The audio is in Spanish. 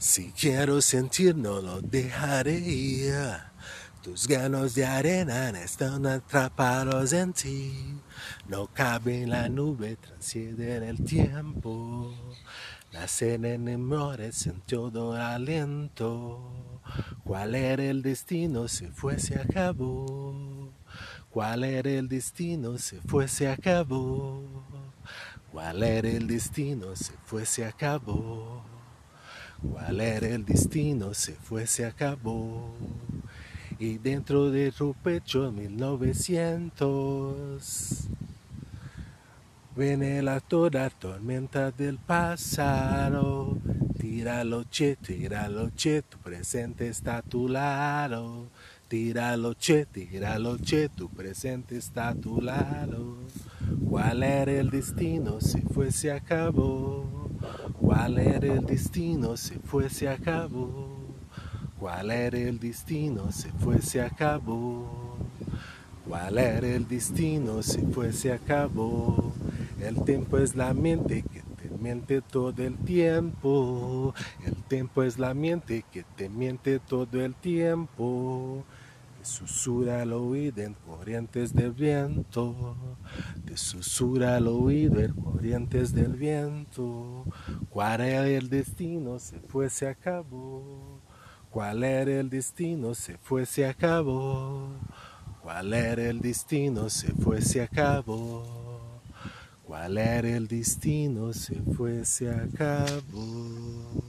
Si quiero sentir no lo dejaré. Tus ganos de arena están atrapados en ti. No cabe en la nube, transcienden el tiempo. Nacen enemores en todo aliento. ¿Cuál era el destino? Se fue, se acabó. ¿Cuál era el destino? Se fue, se acabó. ¿Cuál era el destino? Se fue, se acabó. ¿Cuál era el destino? Se fue, se acabó. Y dentro de tu pecho 1900 viene la toda tormenta del pasado. Tíralo che, tíralo che, tu presente está a tu lado. Tíralo che, tíralo che, tu presente está a tu lado. ¿Cuál era el destino? Se fue, se acabó. ¿Cuál era el destino? Se fue, se acabó. ¿Cuál era el destino? Se fue, se acabó. ¿Cuál era el destino? Se fue, se acabó. El tiempo es la mente que te miente todo el tiempo. El tiempo es la mente que te miente todo el tiempo. Susurra al oído en corrientes del viento. Te susurra al oído en corrientes del viento. ¿Cuál era el destino? Se fue, se acabó. ¿Cuál era el destino? Se fue, se acabó. ¿Cuál era el destino? Se fue, se acabó. ¿Cuál era el destino? Se fue, se acabó.